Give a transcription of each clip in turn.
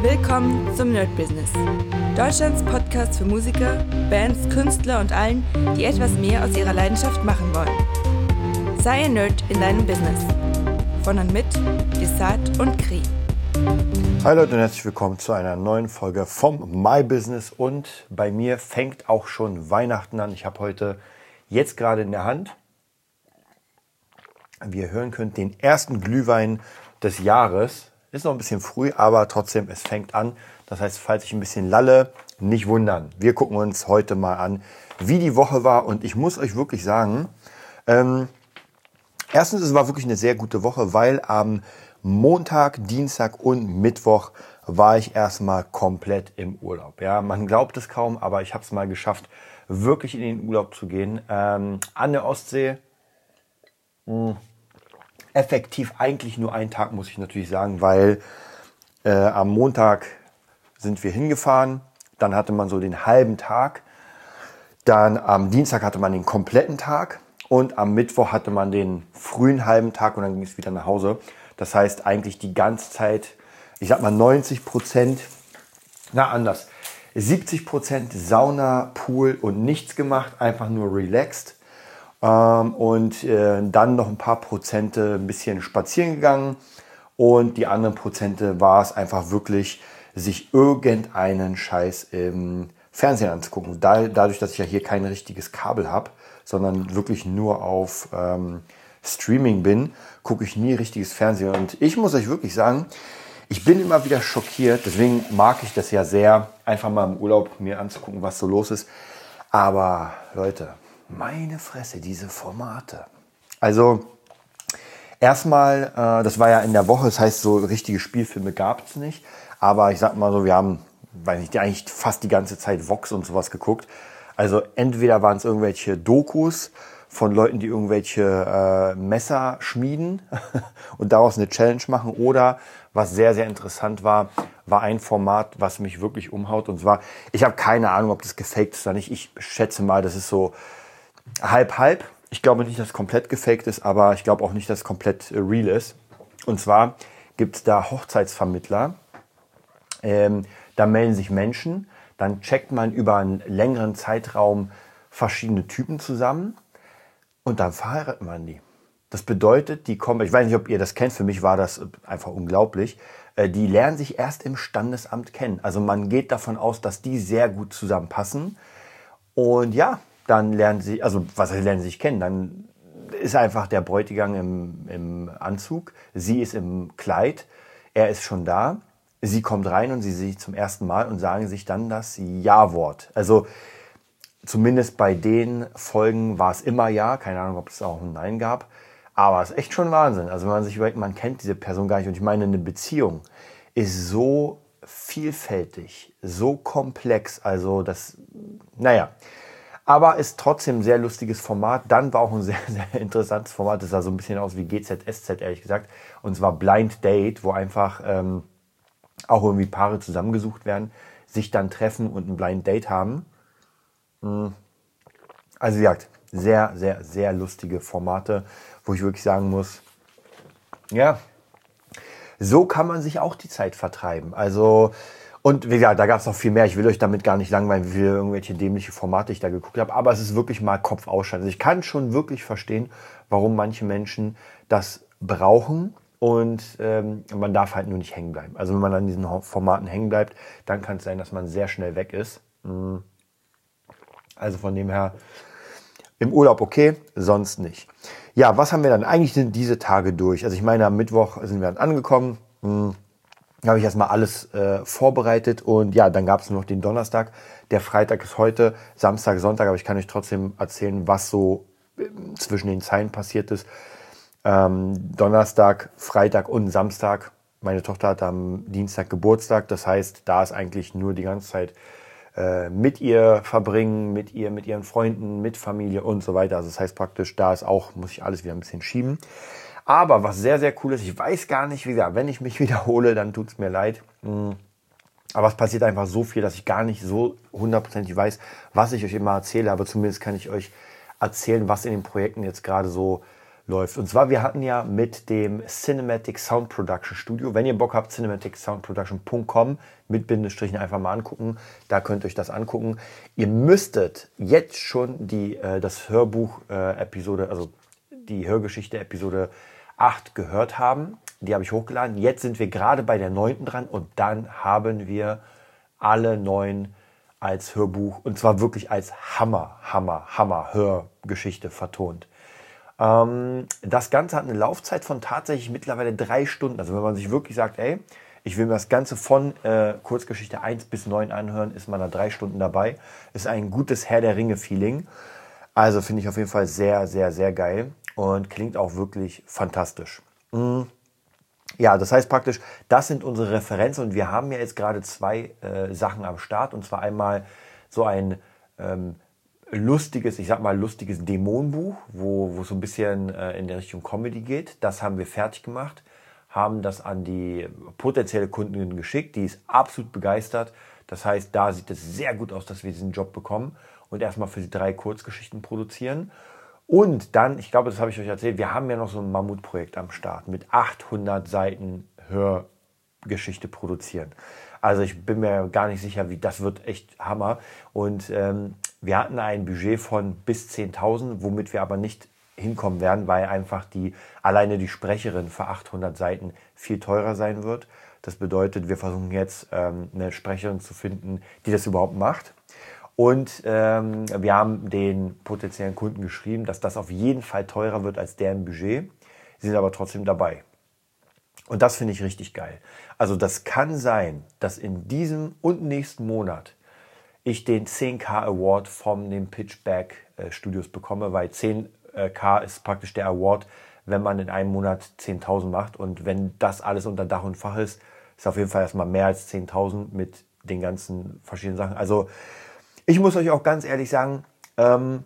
Willkommen zum Nerd Business. Deutschlands Podcast für Musiker, Bands, Künstler und allen, die etwas mehr aus ihrer Leidenschaft machen wollen. Sei ein Nerd in deinem Business. Von und mit Desart und Kri. Hi Leute und herzlich willkommen zu einer neuen Folge vom My Business. Und bei mir fängt auch schon Weihnachten an. Ich habe heute jetzt gerade in der Hand, wie ihr hören könnt, den ersten Glühwein des Jahres. Ist noch ein bisschen früh, aber trotzdem, es fängt an. Das heißt, falls ich ein bisschen lalle, nicht wundern. Wir gucken uns heute mal an, wie die Woche war. Und ich muss euch wirklich sagen, ähm, erstens, es war wirklich eine sehr gute Woche, weil am Montag, Dienstag und Mittwoch war ich erstmal komplett im Urlaub. Ja, man glaubt es kaum, aber ich habe es mal geschafft, wirklich in den Urlaub zu gehen. Ähm, an der Ostsee. Mh, hm, effektiv eigentlich nur einen Tag, muss ich natürlich sagen, weil äh, am Montag sind wir hingefahren, dann hatte man so den halben Tag, dann am Dienstag hatte man den kompletten Tag und am Mittwoch hatte man den frühen halben Tag und dann ging es wieder nach Hause. Das heißt eigentlich die ganze Zeit, ich sag mal 90 Prozent, na anders, 70 Prozent Sauna, Pool und nichts gemacht, einfach nur relaxed. Ähm, und äh, dann noch ein paar Prozente ein bisschen spazieren gegangen. Und die anderen Prozente war es einfach wirklich, sich irgendeinen Scheiß im Fernsehen anzugucken. Da, dadurch, dass ich ja hier kein richtiges Kabel habe, sondern wirklich nur auf ähm, Streaming bin, gucke ich nie richtiges Fernsehen. Und ich muss euch wirklich sagen, ich bin immer wieder schockiert. Deswegen mag ich das ja sehr, einfach mal im Urlaub mir anzugucken, was so los ist. Aber Leute, meine Fresse, diese Formate. Also erstmal, äh, das war ja in der Woche, das heißt, so richtige Spielfilme gab es nicht. Aber ich sag mal so, wir haben, weiß nicht, eigentlich fast die ganze Zeit Vox und sowas geguckt. Also entweder waren es irgendwelche Dokus von Leuten, die irgendwelche äh, Messer schmieden und daraus eine Challenge machen. Oder was sehr, sehr interessant war, war ein Format, was mich wirklich umhaut. Und zwar, ich habe keine Ahnung, ob das gefaked ist oder nicht. Ich schätze mal, das ist so halb, halb. Ich glaube nicht, dass komplett gefaked ist, aber ich glaube auch nicht, dass komplett äh, real ist. Und zwar gibt es da Hochzeitsvermittler. Ähm, da melden sich Menschen. Dann checkt man über einen längeren Zeitraum verschiedene Typen zusammen. Und dann verheiratet man die. Das bedeutet, die kommen, ich weiß nicht, ob ihr das kennt, für mich war das einfach unglaublich. Äh, die lernen sich erst im Standesamt kennen. Also man geht davon aus, dass die sehr gut zusammenpassen. Und ja, dann lernen sie, also was lernen sie sich kennen, dann ist einfach der Bräutigam im, im Anzug, sie ist im Kleid, er ist schon da, sie kommt rein und sie sieht zum ersten Mal und sagen sich dann das Ja-Wort. Also zumindest bei den Folgen war es immer Ja, keine Ahnung, ob es auch ein Nein gab, aber es ist echt schon Wahnsinn. Also wenn man sich überlegt, man kennt diese Person gar nicht und ich meine, eine Beziehung ist so vielfältig, so komplex, also das, naja, aber ist trotzdem ein sehr lustiges Format. Dann war auch ein sehr, sehr interessantes Format. Das sah so ein bisschen aus wie GZSZ, ehrlich gesagt. Und zwar Blind Date, wo einfach ähm, auch irgendwie Paare zusammengesucht werden, sich dann treffen und ein Blind Date haben. Hm. Also wie gesagt, sehr, sehr, sehr lustige Formate, wo ich wirklich sagen muss, ja, so kann man sich auch die Zeit vertreiben. Also und wie gesagt, da gab es noch viel mehr. Ich will euch damit gar nicht langweilen, wie viele irgendwelche dämliche Formate ich da geguckt habe. Aber es ist wirklich mal Kopf ausschalten. Also ich kann schon wirklich verstehen, warum manche Menschen das brauchen. Und ähm, man darf halt nur nicht hängen bleiben. Also wenn man an diesen Formaten hängen bleibt, dann kann es sein, dass man sehr schnell weg ist. Mhm. Also von dem her im Urlaub okay, sonst nicht. Ja, was haben wir dann? Eigentlich sind diese Tage durch. Also ich meine, am Mittwoch sind wir dann angekommen. Habe ich erstmal alles äh, vorbereitet und ja, dann gab es noch den Donnerstag. Der Freitag ist heute, Samstag, Sonntag, aber ich kann euch trotzdem erzählen, was so äh, zwischen den Zeilen passiert ist. Ähm, Donnerstag, Freitag und Samstag. Meine Tochter hat am Dienstag Geburtstag, das heißt, da ist eigentlich nur die ganze Zeit äh, mit ihr verbringen, mit ihr, mit ihren Freunden, mit Familie und so weiter. Also das heißt praktisch, da ist auch, muss ich alles wieder ein bisschen schieben. Aber was sehr, sehr cool ist, ich weiß gar nicht, wie gesagt, wenn ich mich wiederhole, dann tut es mir leid. Hm. Aber es passiert einfach so viel, dass ich gar nicht so hundertprozentig weiß, was ich euch immer erzähle. Aber zumindest kann ich euch erzählen, was in den Projekten jetzt gerade so läuft. Und zwar, wir hatten ja mit dem Cinematic Sound Production Studio, wenn ihr Bock habt, cinematicsoundproduction.com mit Bindestrichen einfach mal angucken. Da könnt ihr euch das angucken. Ihr müsstet jetzt schon die, äh, das Hörbuch-Episode, äh, also die Hörgeschichte 8 gehört haben. Die habe ich hochgeladen. Jetzt sind wir gerade bei der neunten dran und dann haben wir alle neun als Hörbuch und zwar wirklich als Hammer, Hammer, Hammer Hörgeschichte vertont. Ähm, das Ganze hat eine Laufzeit von tatsächlich mittlerweile drei Stunden. Also wenn man sich wirklich sagt, ey, ich will mir das Ganze von äh, Kurzgeschichte 1 bis 9 anhören, ist man da drei Stunden dabei. Ist ein gutes Herr der Ringe-Feeling. Also finde ich auf jeden Fall sehr, sehr, sehr geil und klingt auch wirklich fantastisch. Mhm. Ja, das heißt praktisch, das sind unsere Referenzen und wir haben ja jetzt gerade zwei äh, Sachen am Start und zwar einmal so ein ähm, lustiges, ich sag mal lustiges Dämonenbuch, wo, wo so ein bisschen äh, in der Richtung Comedy geht. Das haben wir fertig gemacht, haben das an die potenzielle Kundin geschickt. Die ist absolut begeistert. Das heißt, da sieht es sehr gut aus, dass wir diesen Job bekommen und erstmal für sie drei Kurzgeschichten produzieren. Und dann, ich glaube, das habe ich euch erzählt, wir haben ja noch so ein Mammutprojekt am Start mit 800 Seiten Hörgeschichte produzieren. Also ich bin mir gar nicht sicher, wie das wird echt Hammer. Und ähm, wir hatten ein Budget von bis 10.000, womit wir aber nicht hinkommen werden, weil einfach die alleine die Sprecherin für 800 Seiten viel teurer sein wird. Das bedeutet, wir versuchen jetzt ähm, eine Sprecherin zu finden, die das überhaupt macht. Und ähm, wir haben den potenziellen Kunden geschrieben, dass das auf jeden Fall teurer wird als deren Budget. Sie sind aber trotzdem dabei. Und das finde ich richtig geil. Also das kann sein, dass in diesem und nächsten Monat ich den 10K Award von den Pitchback äh, Studios bekomme, weil 10K ist praktisch der Award, wenn man in einem Monat 10.000 macht. Und wenn das alles unter Dach und Fach ist, ist auf jeden Fall erstmal mehr als 10.000 mit den ganzen verschiedenen Sachen. Also ich muss euch auch ganz ehrlich sagen, ähm,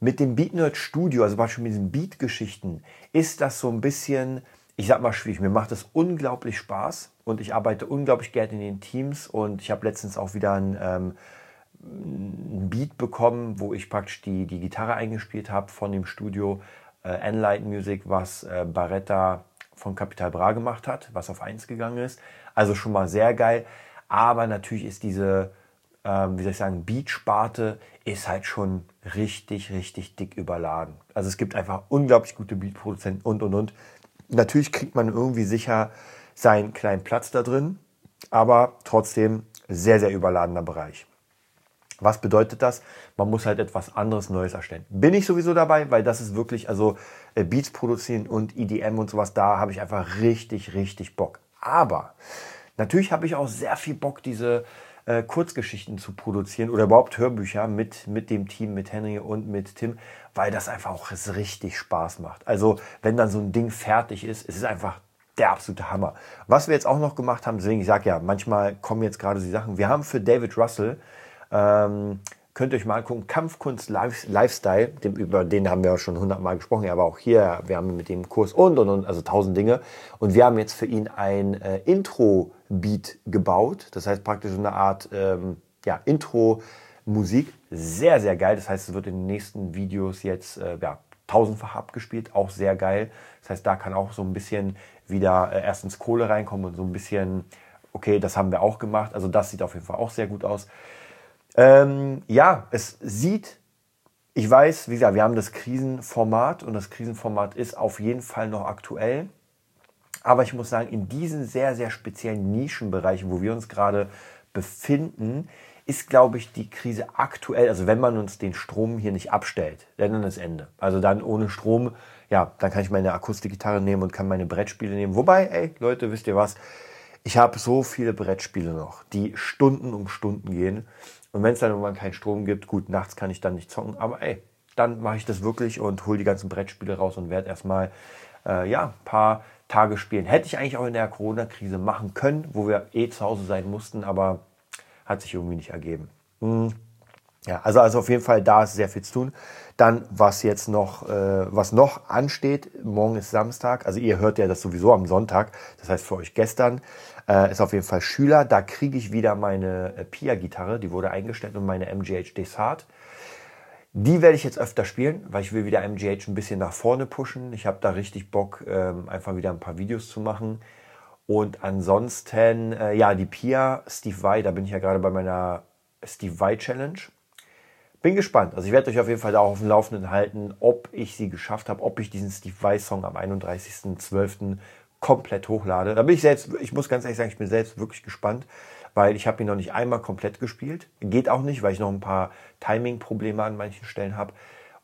mit dem Beat Nerd Studio, also beispielsweise mit diesen Beat-Geschichten, ist das so ein bisschen ich sag mal schwierig. Mir macht es unglaublich Spaß und ich arbeite unglaublich gerne in den Teams und ich habe letztens auch wieder ein, ähm, ein Beat bekommen, wo ich praktisch die, die Gitarre eingespielt habe von dem Studio äh, Enlight Music, was äh, Barretta von Capital Bra gemacht hat, was auf 1 gegangen ist. Also schon mal sehr geil. Aber natürlich ist diese, ähm, wie soll ich sagen, Beat-Sparte ist halt schon richtig, richtig dick überladen. Also es gibt einfach unglaublich gute Beat-Produzenten und, und, und. Natürlich kriegt man irgendwie sicher seinen kleinen Platz da drin, aber trotzdem sehr, sehr überladener Bereich. Was bedeutet das? Man muss halt etwas anderes Neues erstellen. Bin ich sowieso dabei, weil das ist wirklich, also äh, Beats produzieren und EDM und sowas, da habe ich einfach richtig, richtig Bock. Aber natürlich habe ich auch sehr viel Bock, diese äh, Kurzgeschichten zu produzieren oder überhaupt Hörbücher mit, mit dem Team, mit Henry und mit Tim, weil das einfach auch richtig Spaß macht. Also wenn dann so ein Ding fertig ist, es ist einfach der absolute Hammer. Was wir jetzt auch noch gemacht haben, deswegen, ich sage ja, manchmal kommen jetzt gerade die Sachen. Wir haben für David Russell, ähm, könnt ihr euch mal angucken, Kampfkunst Lifestyle, dem, über den haben wir schon hundertmal gesprochen, aber auch hier, wir haben mit dem Kurs und und und, also tausend Dinge. Und wir haben jetzt für ihn ein äh, Intro-Beat gebaut. Das heißt praktisch eine Art ähm, ja, Intro-Musik. Sehr, sehr geil. Das heißt, es wird in den nächsten Videos jetzt äh, ja, tausendfach abgespielt. Auch sehr geil. Das heißt, da kann auch so ein bisschen wieder äh, erstens Kohle reinkommen und so ein bisschen, okay, das haben wir auch gemacht. Also das sieht auf jeden Fall auch sehr gut aus. Ähm, ja, es sieht, ich weiß, wie gesagt, wir haben das Krisenformat und das Krisenformat ist auf jeden Fall noch aktuell. Aber ich muss sagen, in diesen sehr, sehr speziellen Nischenbereichen, wo wir uns gerade befinden, ist, glaube ich, die Krise aktuell, also wenn man uns den Strom hier nicht abstellt, dann ist Ende. Also dann ohne Strom, ja, dann kann ich meine Akustikgitarre nehmen und kann meine Brettspiele nehmen. Wobei, ey, Leute, wisst ihr was? Ich habe so viele Brettspiele noch, die Stunden um Stunden gehen. Und wenn es dann irgendwann keinen Strom gibt, gut, nachts kann ich dann nicht zocken, aber ey, dann mache ich das wirklich und hole die ganzen Brettspiele raus und werde erstmal äh, ja, ein paar Tage spielen. Hätte ich eigentlich auch in der Corona-Krise machen können, wo wir eh zu Hause sein mussten, aber hat sich irgendwie nicht ergeben. Hm. Ja, also, also auf jeden Fall, da ist sehr viel zu tun. Dann, was jetzt noch, äh, was noch ansteht, morgen ist Samstag, also ihr hört ja das sowieso am Sonntag, das heißt für euch gestern, äh, ist auf jeden Fall Schüler. Da kriege ich wieder meine äh, Pia-Gitarre, die wurde eingestellt und meine MGH Desart. Die werde ich jetzt öfter spielen, weil ich will wieder MGH ein bisschen nach vorne pushen. Ich habe da richtig Bock, ähm, einfach wieder ein paar Videos zu machen. Und ansonsten, äh, ja, die Pia, Steve Vai, da bin ich ja gerade bei meiner Steve Vai Challenge. Bin gespannt. Also ich werde euch auf jeden Fall da auch auf dem Laufenden halten, ob ich sie geschafft habe, ob ich diesen Steve Vai Song am 31.12. komplett hochlade. Da bin ich selbst, ich muss ganz ehrlich sagen, ich bin selbst wirklich gespannt weil ich habe ihn noch nicht einmal komplett gespielt. Geht auch nicht, weil ich noch ein paar Timing-Probleme an manchen Stellen habe.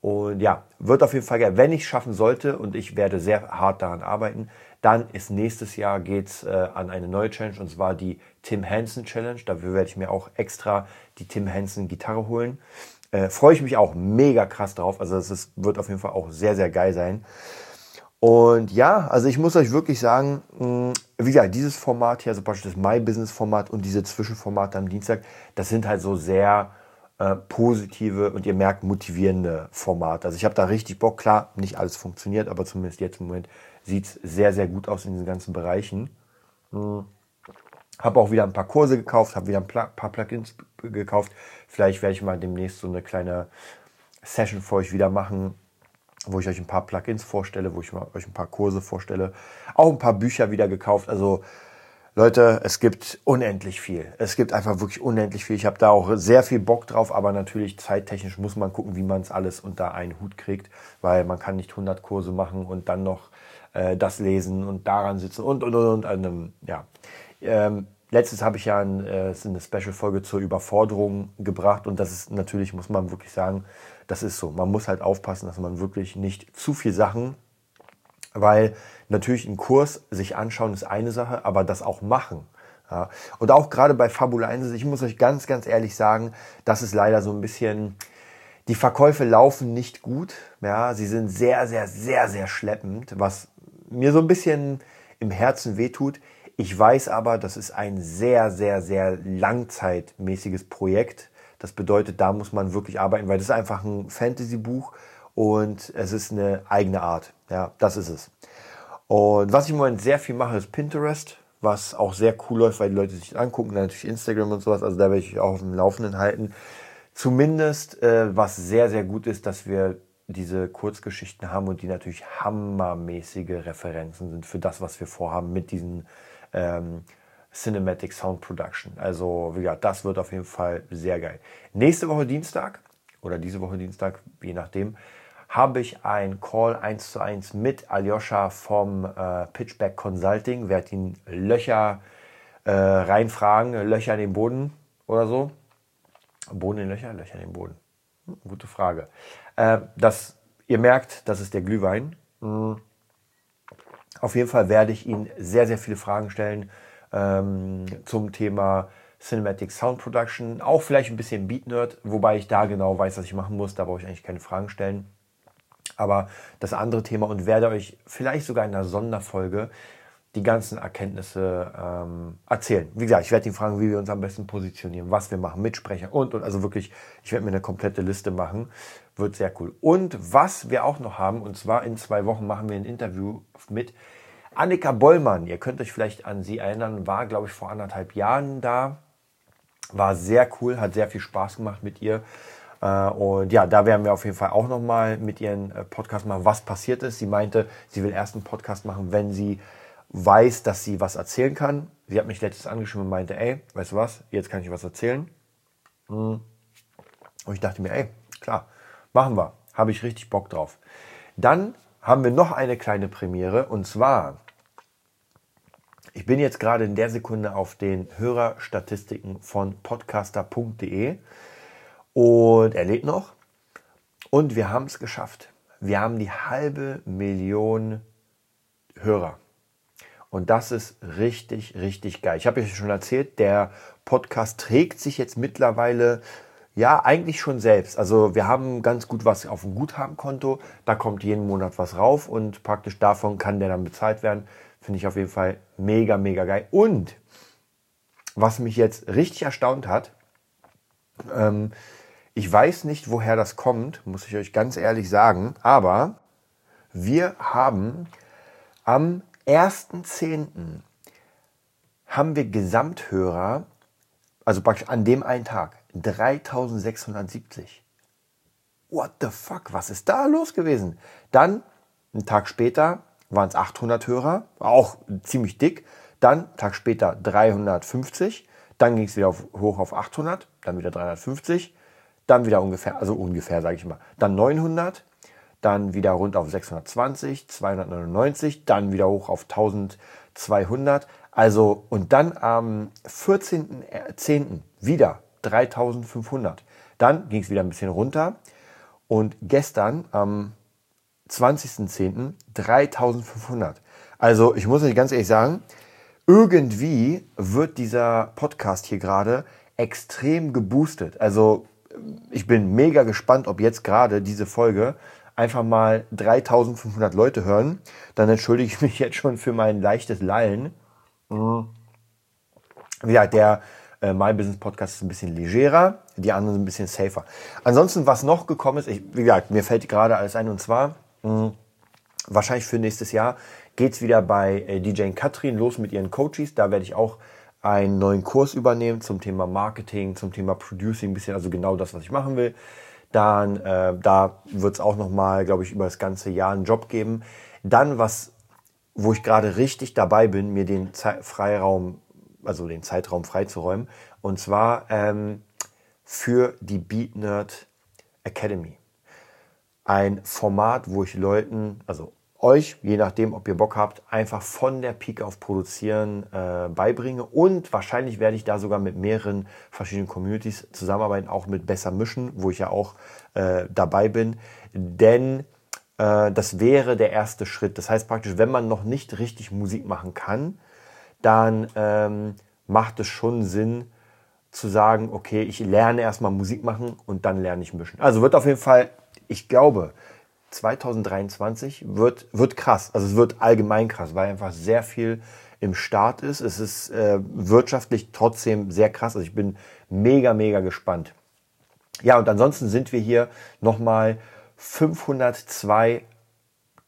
Und ja, wird auf jeden Fall. Wenn ich es schaffen sollte und ich werde sehr hart daran arbeiten, dann ist nächstes Jahr geht's äh, an eine neue Challenge und zwar die Tim Henson Challenge. Dafür werde ich mir auch extra die Tim Henson Gitarre holen. Äh, Freue ich mich auch mega krass drauf. Also es wird auf jeden Fall auch sehr, sehr geil sein. Und ja, also ich muss euch wirklich sagen, hm, wie gesagt, dieses Format hier, also praktisch das My Business Format und diese Zwischenformate am Dienstag, das sind halt so sehr äh, positive und ihr merkt motivierende Formate. Also ich habe da richtig Bock. Klar, nicht alles funktioniert, aber zumindest jetzt im Moment sieht es sehr, sehr gut aus in diesen ganzen Bereichen. Hm. Habe auch wieder ein paar Kurse gekauft, habe wieder ein paar Plugins gekauft. Vielleicht werde ich mal demnächst so eine kleine Session für euch wieder machen, wo ich euch ein paar Plugins vorstelle, wo ich euch ein paar Kurse vorstelle, auch ein paar Bücher wieder gekauft. Also Leute, es gibt unendlich viel. Es gibt einfach wirklich unendlich viel. Ich habe da auch sehr viel Bock drauf, aber natürlich zeittechnisch muss man gucken, wie man es alles unter einen Hut kriegt, weil man kann nicht 100 Kurse machen und dann noch äh, das lesen und daran sitzen und und und. und ähm, ja. Ähm, letztes habe ich ja ein, äh, eine Special-Folge zur Überforderung gebracht und das ist natürlich, muss man wirklich sagen, das ist so. Man muss halt aufpassen, dass man wirklich nicht zu viel Sachen, weil natürlich ein Kurs sich anschauen ist eine Sache, aber das auch machen. Ja. Und auch gerade bei Fabula 1, ich muss euch ganz, ganz ehrlich sagen, das ist leider so ein bisschen, die Verkäufe laufen nicht gut. Ja, sie sind sehr, sehr, sehr, sehr schleppend, was mir so ein bisschen im Herzen wehtut. Ich weiß aber, das ist ein sehr, sehr, sehr langzeitmäßiges Projekt. Das bedeutet, da muss man wirklich arbeiten, weil das ist einfach ein Fantasy-Buch und es ist eine eigene Art. Ja, das ist es. Und was ich im Moment sehr viel mache, ist Pinterest, was auch sehr cool läuft, weil die Leute sich angucken, dann natürlich Instagram und sowas. Also da werde ich auch auf dem Laufenden halten. Zumindest, äh, was sehr, sehr gut ist, dass wir diese Kurzgeschichten haben und die natürlich hammermäßige Referenzen sind für das, was wir vorhaben mit diesen ähm, Cinematic Sound Production. Also, wie gesagt, das wird auf jeden Fall sehr geil. Nächste Woche Dienstag oder diese Woche Dienstag, je nachdem, habe ich ein Call 1 zu 1 mit Aljoscha vom äh, Pitchback Consulting. Werde ihn Löcher äh, reinfragen, Löcher in den Boden oder so. Boden in Löcher, Löcher in den Boden. Hm, gute Frage. Äh, das, ihr merkt, das ist der Glühwein. Hm. Auf jeden Fall werde ich ihn sehr, sehr viele Fragen stellen ähm, zum Thema Cinematic Sound Production, auch vielleicht ein bisschen Beat Nerd, wobei ich da genau weiß, was ich machen muss. Da brauche ich eigentlich keine Fragen stellen. Aber das andere Thema und werde euch vielleicht sogar in einer Sonderfolge die ganzen Erkenntnisse ähm, erzählen. Wie gesagt, ich werde ihn fragen, wie wir uns am besten positionieren, was wir machen, Mitsprecher und und also wirklich, ich werde mir eine komplette Liste machen. Wird sehr cool. Und was wir auch noch haben, und zwar in zwei Wochen machen wir ein Interview mit Annika Bollmann, ihr könnt euch vielleicht an sie erinnern, war, glaube ich, vor anderthalb Jahren da. War sehr cool, hat sehr viel Spaß gemacht mit ihr. Äh, und ja, da werden wir auf jeden Fall auch nochmal mit ihren äh, Podcast machen, was passiert ist. Sie meinte, sie will erst einen Podcast machen, wenn sie weiß, dass sie was erzählen kann. Sie hat mich letztes angeschrieben und meinte, ey, weißt du was, jetzt kann ich was erzählen. Hm. Und ich dachte mir, ey, klar, machen wir. Habe ich richtig Bock drauf. Dann haben wir noch eine kleine Premiere und zwar ich bin jetzt gerade in der Sekunde auf den Hörerstatistiken von podcaster.de und er lebt noch. Und wir haben es geschafft. Wir haben die halbe Million Hörer. Und das ist richtig, richtig geil. Ich habe euch schon erzählt, der Podcast trägt sich jetzt mittlerweile ja eigentlich schon selbst. Also wir haben ganz gut was auf dem Guthabenkonto. Da kommt jeden Monat was rauf und praktisch davon kann der dann bezahlt werden. Finde ich auf jeden Fall mega, mega geil. Und was mich jetzt richtig erstaunt hat, ähm, ich weiß nicht, woher das kommt, muss ich euch ganz ehrlich sagen, aber wir haben am 1.10. haben wir Gesamthörer, also praktisch an dem einen Tag, 3670. what the fuck, was ist da los gewesen? Dann, einen Tag später, waren es 800 Hörer, auch ziemlich dick. Dann, einen Tag später, 350. Dann ging es wieder auf, hoch auf 800, dann wieder 350. Dann wieder ungefähr, also ungefähr, sage ich mal, dann 900. Dann wieder rund auf 620, 299, dann wieder hoch auf 1200. Also, und dann am 14.10. wieder 3500. Dann ging es wieder ein bisschen runter. Und gestern am 20.10. 3500. Also ich muss euch ganz ehrlich sagen, irgendwie wird dieser Podcast hier gerade extrem geboostet. Also ich bin mega gespannt, ob jetzt gerade diese Folge einfach mal 3500 Leute hören. Dann entschuldige ich mich jetzt schon für mein leichtes Lallen. Mhm. Ja, der äh, My Business Podcast ist ein bisschen legerer, die anderen sind ein bisschen safer. Ansonsten, was noch gekommen ist, ich, wie gesagt, mir fällt gerade alles ein und zwar, mh, wahrscheinlich für nächstes Jahr geht es wieder bei äh, DJ Katrin los mit ihren Coaches. Da werde ich auch einen neuen Kurs übernehmen zum Thema Marketing, zum Thema Producing, ein bisschen, also genau das, was ich machen will. Dann, äh, da wird es auch nochmal, glaube ich, über das ganze Jahr einen Job geben. Dann, was, wo ich gerade richtig dabei bin, mir den Ze Freiraum also den Zeitraum freizuräumen. Und zwar ähm, für die Beat Nerd Academy. Ein Format, wo ich Leuten, also euch, je nachdem, ob ihr Bock habt, einfach von der Peak auf Produzieren äh, beibringe. Und wahrscheinlich werde ich da sogar mit mehreren verschiedenen Communities zusammenarbeiten, auch mit Besser Mischen, wo ich ja auch äh, dabei bin. Denn äh, das wäre der erste Schritt. Das heißt praktisch, wenn man noch nicht richtig Musik machen kann, dann ähm, macht es schon Sinn zu sagen, okay, ich lerne erstmal Musik machen und dann lerne ich mischen. Also wird auf jeden Fall, ich glaube, 2023 wird, wird krass. Also es wird allgemein krass, weil einfach sehr viel im Start ist. Es ist äh, wirtschaftlich trotzdem sehr krass. Also ich bin mega, mega gespannt. Ja, und ansonsten sind wir hier nochmal 502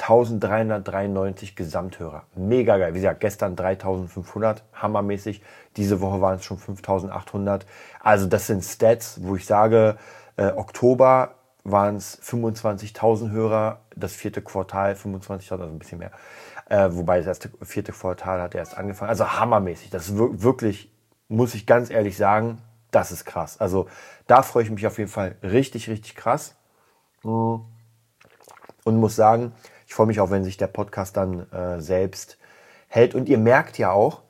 1393 Gesamthörer. Mega geil. Wie gesagt, gestern 3500, hammermäßig. Diese Woche waren es schon 5800. Also das sind Stats, wo ich sage, äh, Oktober waren es 25.000 Hörer, das vierte Quartal 25.000, also ein bisschen mehr. Äh, wobei das erste, vierte Quartal hat erst angefangen. Also hammermäßig. Das ist wirklich, muss ich ganz ehrlich sagen, das ist krass. Also da freue ich mich auf jeden Fall richtig, richtig krass. Und muss sagen, ich freue mich auch, wenn sich der Podcast dann äh, selbst hält. Und ihr merkt ja auch,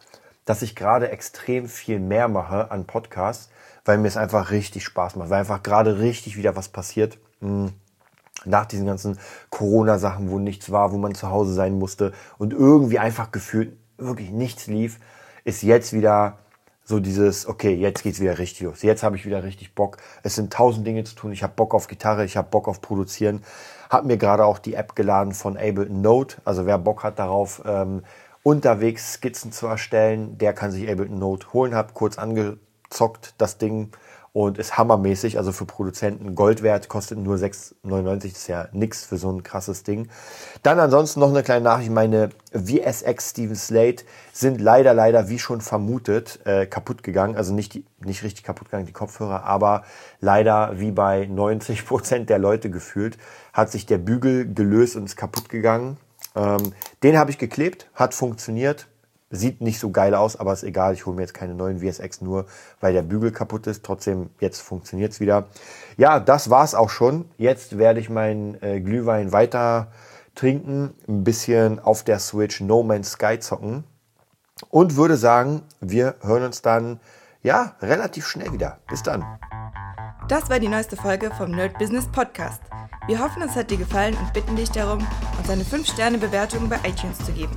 dass ich gerade extrem viel mehr mache an Podcasts, weil mir es einfach richtig Spaß macht, weil einfach gerade richtig wieder was passiert. Hm. Nach diesen ganzen Corona-Sachen, wo nichts war, wo man zu Hause sein musste und irgendwie einfach gefühlt wirklich nichts lief, ist jetzt wieder so dieses, okay, jetzt geht's wieder richtig los. Jetzt habe ich wieder richtig Bock. Es sind tausend Dinge zu tun. Ich habe Bock auf Gitarre, ich habe Bock auf Produzieren. Hab mir gerade auch die App geladen von Ableton Note. Also wer Bock hat darauf, ähm, unterwegs Skizzen zu erstellen, der kann sich Ableton Note holen. Hab kurz angezockt das Ding und ist hammermäßig. Also für Produzenten Gold wert, kostet nur 6,99. Das ist ja nix für so ein krasses Ding. Dann ansonsten noch eine kleine Nachricht. Meine VSX Steven Slate sind leider, leider, wie schon vermutet, äh, kaputt gegangen. Also nicht, die, nicht richtig kaputt gegangen, die Kopfhörer, aber leider, wie bei 90 Prozent der Leute gefühlt, hat sich der Bügel gelöst und ist kaputt gegangen. Ähm, den habe ich geklebt, hat funktioniert. Sieht nicht so geil aus, aber ist egal. Ich hole mir jetzt keine neuen VSX nur, weil der Bügel kaputt ist. Trotzdem, jetzt funktioniert es wieder. Ja, das war's auch schon. Jetzt werde ich meinen äh, Glühwein weiter trinken, ein bisschen auf der Switch No Man's Sky zocken und würde sagen, wir hören uns dann ja relativ schnell wieder. Bis dann. Das war die neueste Folge vom Nerd Business Podcast. Wir hoffen, es hat dir gefallen und bitten dich darum, uns eine 5-Sterne-Bewertung bei iTunes zu geben.